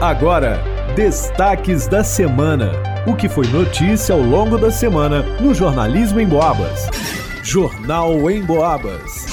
Agora, destaques da semana. O que foi notícia ao longo da semana no Jornalismo em Boabas. Jornal em Boabas.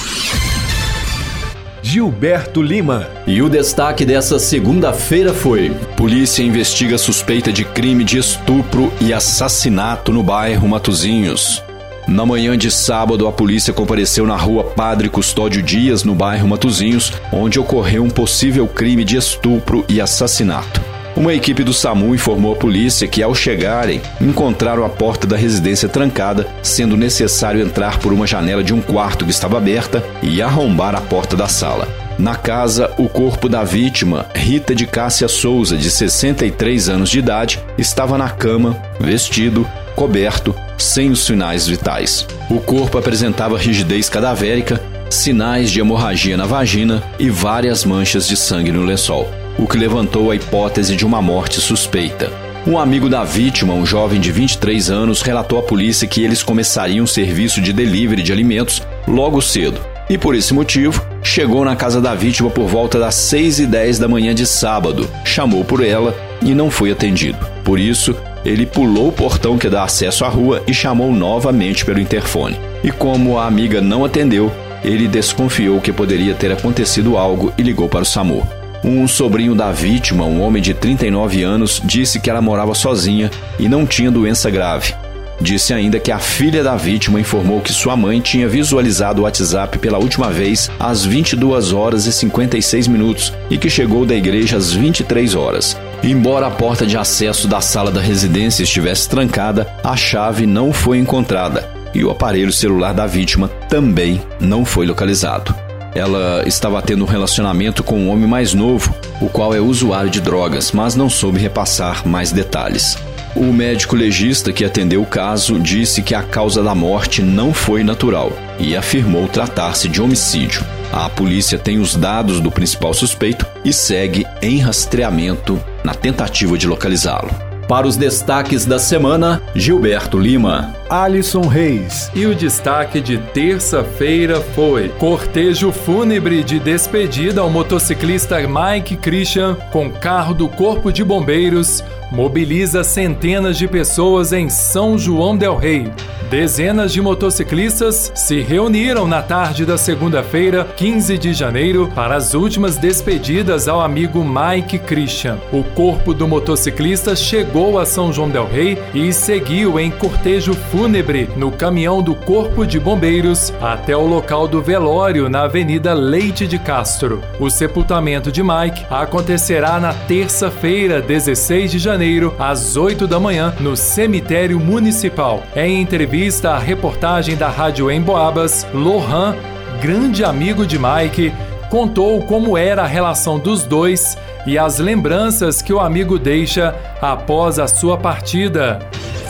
Gilberto Lima. E o destaque dessa segunda-feira foi: Polícia investiga suspeita de crime de estupro e assassinato no bairro Matozinhos. Na manhã de sábado, a polícia compareceu na rua Padre Custódio Dias, no bairro Matozinhos, onde ocorreu um possível crime de estupro e assassinato. Uma equipe do SAMU informou a polícia que, ao chegarem, encontraram a porta da residência trancada, sendo necessário entrar por uma janela de um quarto que estava aberta e arrombar a porta da sala. Na casa, o corpo da vítima, Rita de Cássia Souza, de 63 anos de idade, estava na cama, vestido, coberto, sem os sinais vitais. O corpo apresentava rigidez cadavérica, sinais de hemorragia na vagina e várias manchas de sangue no lençol o que levantou a hipótese de uma morte suspeita. Um amigo da vítima, um jovem de 23 anos, relatou à polícia que eles começariam um serviço de delivery de alimentos logo cedo e, por esse motivo, chegou na casa da vítima por volta das 6 e 10 da manhã de sábado, chamou por ela e não foi atendido. Por isso, ele pulou o portão que dá acesso à rua e chamou novamente pelo interfone. E como a amiga não atendeu, ele desconfiou que poderia ter acontecido algo e ligou para o SAMU. Um sobrinho da vítima, um homem de 39 anos, disse que ela morava sozinha e não tinha doença grave. Disse ainda que a filha da vítima informou que sua mãe tinha visualizado o WhatsApp pela última vez às 22 horas e 56 minutos e que chegou da igreja às 23 horas. Embora a porta de acesso da sala da residência estivesse trancada, a chave não foi encontrada e o aparelho celular da vítima também não foi localizado. Ela estava tendo um relacionamento com um homem mais novo, o qual é usuário de drogas, mas não soube repassar mais detalhes. O médico legista que atendeu o caso disse que a causa da morte não foi natural e afirmou tratar-se de homicídio. A polícia tem os dados do principal suspeito e segue em rastreamento na tentativa de localizá-lo. Para os destaques da semana, Gilberto Lima. Alisson Reis. E o destaque de terça-feira foi: cortejo fúnebre de despedida ao motociclista Mike Christian com carro do Corpo de Bombeiros mobiliza centenas de pessoas em São João del Rei. Dezenas de motociclistas se reuniram na tarde da segunda-feira, 15 de janeiro, para as últimas despedidas ao amigo Mike Christian. O corpo do motociclista chegou a São João del Rei e seguiu em cortejo fúnebre no caminhão do Corpo de Bombeiros até o local do velório na Avenida Leite de Castro. O sepultamento de Mike acontecerá na terça-feira, 16 de janeiro às 8 da manhã, no Cemitério Municipal. Em entrevista à reportagem da Rádio Emboabas, Lohan, grande amigo de Mike, contou como era a relação dos dois e as lembranças que o amigo deixa após a sua partida.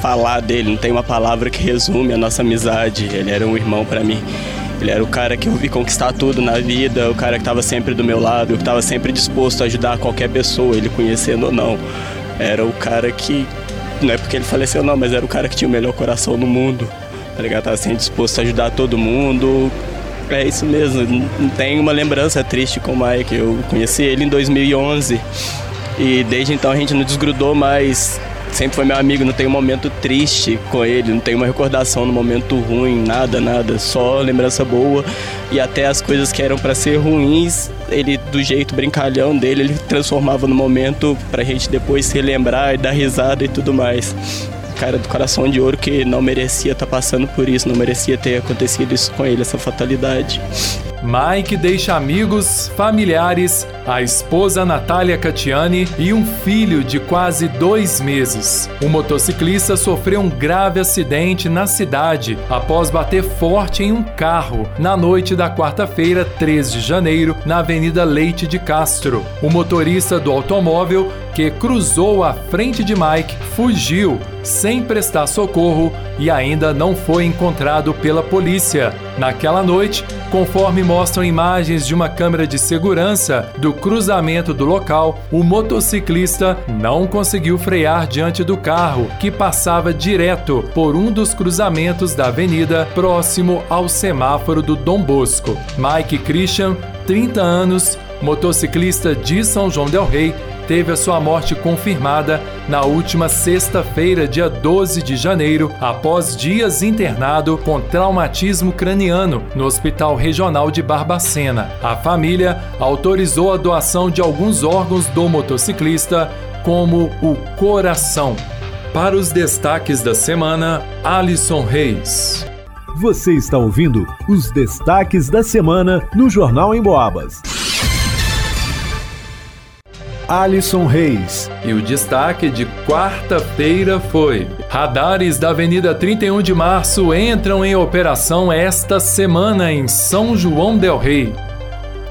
Falar dele não tem uma palavra que resume a nossa amizade. Ele era um irmão para mim. Ele era o cara que eu vi conquistar tudo na vida, o cara que estava sempre do meu lado, que estava sempre disposto a ajudar qualquer pessoa, ele conhecendo ou não. Era o cara que, não é porque ele faleceu não, mas era o cara que tinha o melhor coração no mundo, tá ligado? Tava sempre disposto a ajudar todo mundo. É isso mesmo, não tem uma lembrança triste com o Mike. Eu conheci ele em 2011 e desde então a gente não desgrudou mais sempre foi meu amigo, não tem um momento triste com ele, não tem uma recordação no momento ruim, nada, nada, só lembrança boa. E até as coisas que eram para ser ruins, ele do jeito brincalhão dele, ele transformava no momento pra gente depois se relembrar e dar risada e tudo mais cara do coração de ouro que não merecia estar tá passando por isso, não merecia ter acontecido isso com ele, essa fatalidade. Mike deixa amigos, familiares, a esposa Natália Catiani e um filho de quase dois meses. O motociclista sofreu um grave acidente na cidade após bater forte em um carro na noite da quarta-feira, 3 de janeiro, na Avenida Leite de Castro. O motorista do automóvel que cruzou a frente de Mike, fugiu sem prestar socorro e ainda não foi encontrado pela polícia. Naquela noite, conforme mostram imagens de uma câmera de segurança do cruzamento do local, o motociclista não conseguiu frear diante do carro que passava direto por um dos cruzamentos da avenida próximo ao semáforo do Dom Bosco. Mike Christian, 30 anos, motociclista de São João del Rei, teve a sua morte confirmada na última sexta-feira, dia 12 de janeiro, após dias internado com traumatismo craniano no Hospital Regional de Barbacena. A família autorizou a doação de alguns órgãos do motociclista, como o coração. Para os destaques da semana, Alisson Reis. Você está ouvindo os destaques da semana no Jornal em Boabas. Alisson Reis. E o destaque de quarta-feira foi: radares da Avenida 31 de Março entram em operação esta semana em São João Del Rei.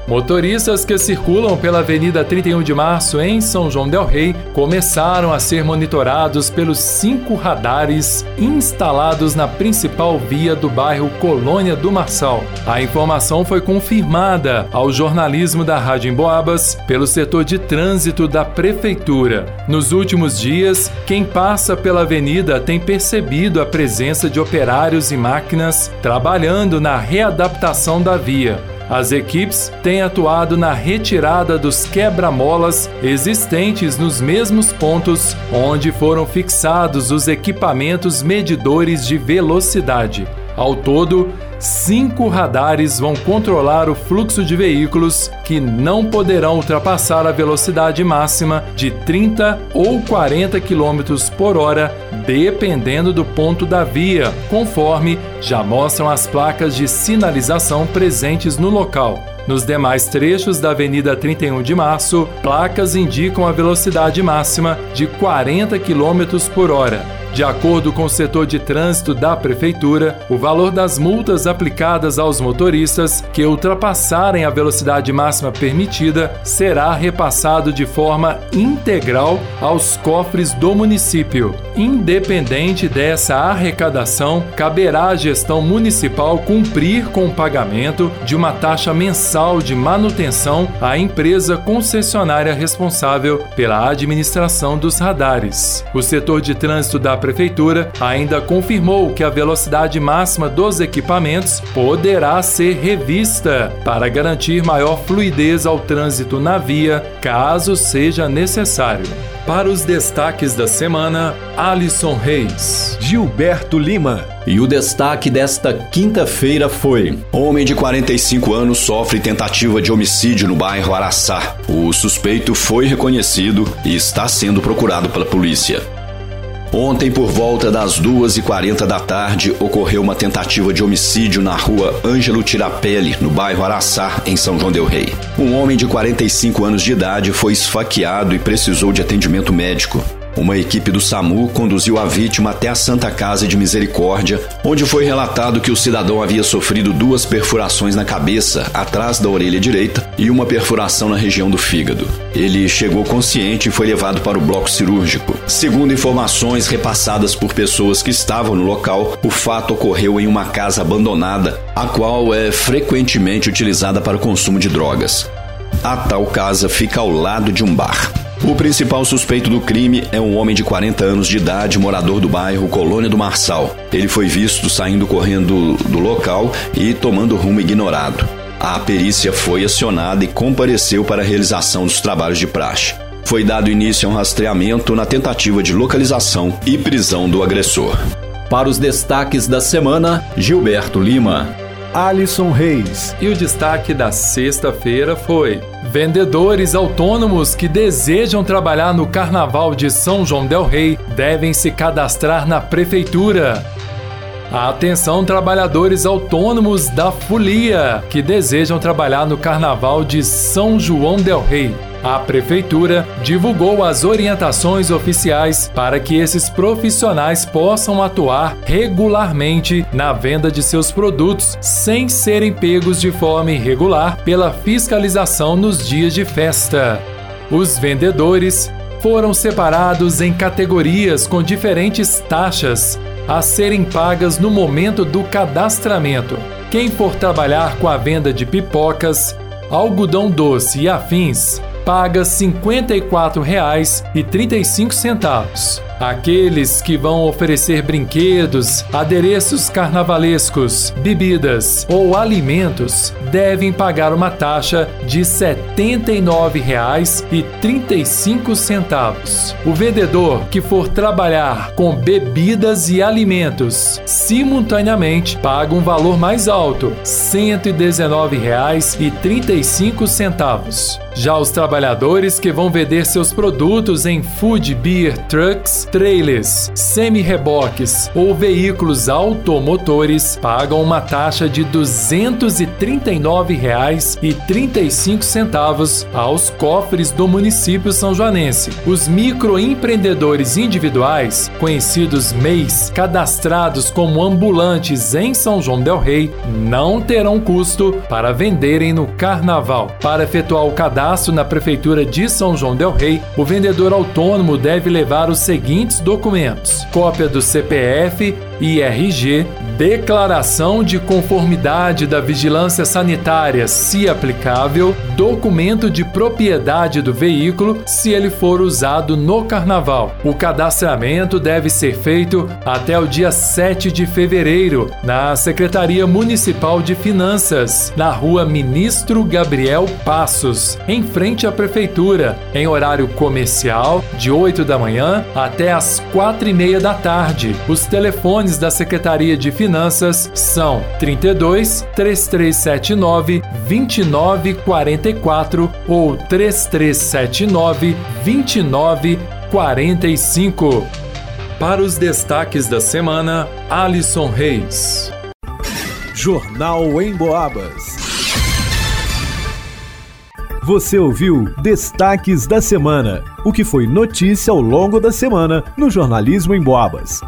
Motoristas que circulam pela Avenida 31 de Março em São João Del Rei começaram a ser monitorados pelos cinco radares instalados na principal via do bairro Colônia do Marçal. A informação foi confirmada ao jornalismo da Rádio Emboabas pelo setor de trânsito da Prefeitura. Nos últimos dias, quem passa pela avenida tem percebido a presença de operários e máquinas trabalhando na readaptação da via. As equipes têm atuado na retirada dos quebra-molas existentes nos mesmos pontos onde foram fixados os equipamentos medidores de velocidade. Ao todo, cinco radares vão controlar o fluxo de veículos que não poderão ultrapassar a velocidade máxima de 30 ou 40 km por hora, dependendo do ponto da via, conforme já mostram as placas de sinalização presentes no local. Nos demais trechos da Avenida 31 de Março, placas indicam a velocidade máxima de 40 km por hora. De acordo com o setor de trânsito da Prefeitura, o valor das multas aplicadas aos motoristas que ultrapassarem a velocidade máxima permitida será repassado de forma integral aos cofres do município. Independente dessa arrecadação, caberá à gestão municipal cumprir com o pagamento de uma taxa mensal de manutenção à empresa concessionária responsável pela administração dos radares. O setor de trânsito da Prefeitura ainda confirmou que a velocidade máxima dos equipamentos poderá ser revista para garantir maior fluidez ao trânsito na via, caso seja necessário. Para os destaques da semana, Alisson Reis. Gilberto Lima. E o destaque desta quinta-feira foi: Homem de 45 anos sofre tentativa de homicídio no bairro Araçá. O suspeito foi reconhecido e está sendo procurado pela polícia. Ontem, por volta das 2h40 da tarde, ocorreu uma tentativa de homicídio na rua Ângelo Tirapelli, no bairro Araçá, em São João Del Rei. Um homem de 45 anos de idade foi esfaqueado e precisou de atendimento médico. Uma equipe do SAMU conduziu a vítima até a Santa Casa de Misericórdia, onde foi relatado que o cidadão havia sofrido duas perfurações na cabeça, atrás da orelha direita, e uma perfuração na região do fígado. Ele chegou consciente e foi levado para o bloco cirúrgico. Segundo informações repassadas por pessoas que estavam no local, o fato ocorreu em uma casa abandonada, a qual é frequentemente utilizada para o consumo de drogas. A tal casa fica ao lado de um bar. O principal suspeito do crime é um homem de 40 anos de idade, morador do bairro Colônia do Marçal. Ele foi visto saindo correndo do local e tomando rumo ignorado. A perícia foi acionada e compareceu para a realização dos trabalhos de praxe. Foi dado início a um rastreamento na tentativa de localização e prisão do agressor. Para os destaques da semana, Gilberto Lima. Alisson Reis. E o destaque da sexta-feira foi: vendedores autônomos que desejam trabalhar no Carnaval de São João Del Rei devem se cadastrar na prefeitura. Atenção, trabalhadores autônomos da Folia que desejam trabalhar no Carnaval de São João Del Rei. A Prefeitura divulgou as orientações oficiais para que esses profissionais possam atuar regularmente na venda de seus produtos sem serem pegos de forma irregular pela fiscalização nos dias de festa. Os vendedores foram separados em categorias com diferentes taxas a serem pagas no momento do cadastramento. Quem for trabalhar com a venda de pipocas, algodão doce e afins paga R$ 54,35. Aqueles que vão oferecer brinquedos, adereços carnavalescos, bebidas ou alimentos devem pagar uma taxa de R$ 79,35. O vendedor que for trabalhar com bebidas e alimentos simultaneamente paga um valor mais alto, R$ 119,35. Já os trabalhadores que vão vender seus produtos em food beer trucks, trailers, semi-reboques ou veículos automotores pagam uma taxa de R$ 239,35 aos cofres do município são joanense. Os microempreendedores individuais, conhecidos MEIs, cadastrados como ambulantes em São João del Rei, não terão custo para venderem no carnaval. Para efetuar o cadastro na Prefeitura de São João Del Rei, o vendedor autônomo deve levar os seguintes documentos: cópia do CPF e RG, declaração de conformidade da vigilância sanitária, se aplicável, documento de propriedade do veículo, se ele for usado no carnaval. O cadastramento deve ser feito até o dia 7 de fevereiro, na Secretaria Municipal de Finanças, na rua Ministro Gabriel Passos, em frente à Prefeitura, em horário comercial, de 8 da manhã até as 4 e meia da tarde. Os telefones da Secretaria de Finanças são 32 3379 2944 ou 3379 2945. Para os destaques da semana, Alisson Reis. Jornal em Boabas. Você ouviu Destaques da Semana, o que foi notícia ao longo da semana no jornalismo em Boabas.